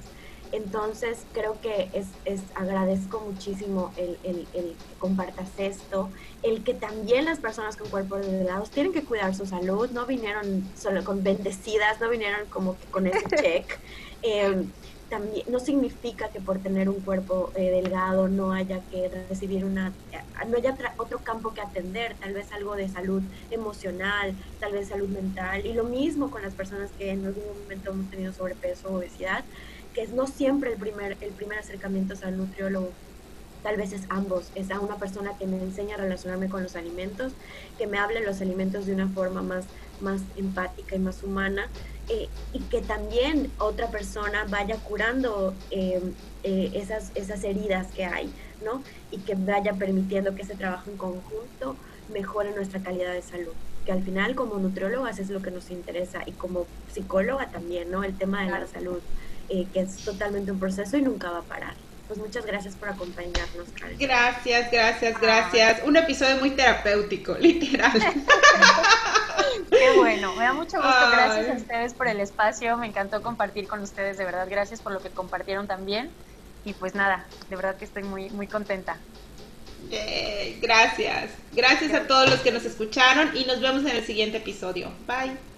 Speaker 1: Entonces creo que es, es agradezco muchísimo el, el, el, que compartas esto, el que también las personas con cuerpos delgados tienen que cuidar su salud, no vinieron solo con bendecidas, no vinieron como que con ese check. Eh, también no significa que por tener un cuerpo eh, delgado no haya que recibir una, no haya otro campo que atender, tal vez algo de salud emocional, tal vez salud mental, y lo mismo con las personas que en algún momento hemos tenido sobrepeso o obesidad, que es no siempre el primer, el primer acercamiento al nutriólogo, tal vez es ambos, es a una persona que me enseña a relacionarme con los alimentos, que me hable los alimentos de una forma más, más empática y más humana, eh, y que también otra persona vaya curando em, eh, esas, esas heridas que hay, ¿no? Y que vaya permitiendo que ese trabajo en conjunto mejore nuestra calidad de salud. Que al final como nutriólogas es lo que nos interesa y como psicóloga también, ¿no? El tema de la salud, eh, que es totalmente un proceso y nunca va a parar. Pues muchas gracias por acompañarnos, Karen.
Speaker 2: Gracias, gracias, gracias. Un episodio muy terapéutico, literal.
Speaker 3: Qué bueno, me da mucho gusto. Gracias a ustedes por el espacio. Me encantó compartir con ustedes, de verdad. Gracias por lo que compartieron también. Y pues nada, de verdad que estoy muy, muy contenta.
Speaker 2: gracias. Gracias a todos los que nos escucharon y nos vemos en el siguiente episodio. Bye.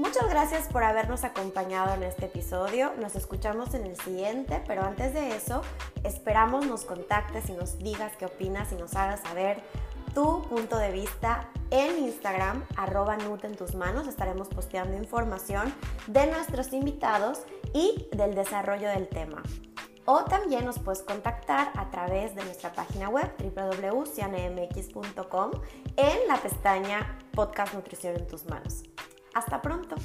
Speaker 1: Muchas gracias por habernos acompañado en este episodio. Nos escuchamos en el siguiente, pero antes de eso, esperamos nos contactes y nos digas qué opinas y nos hagas saber tu punto de vista en Instagram, arroba Nut en tus manos. Estaremos posteando información de nuestros invitados y del desarrollo del tema. O también nos puedes contactar a través de nuestra página web www.cianemx.com en la pestaña Podcast Nutrición en tus manos. Hasta pronto.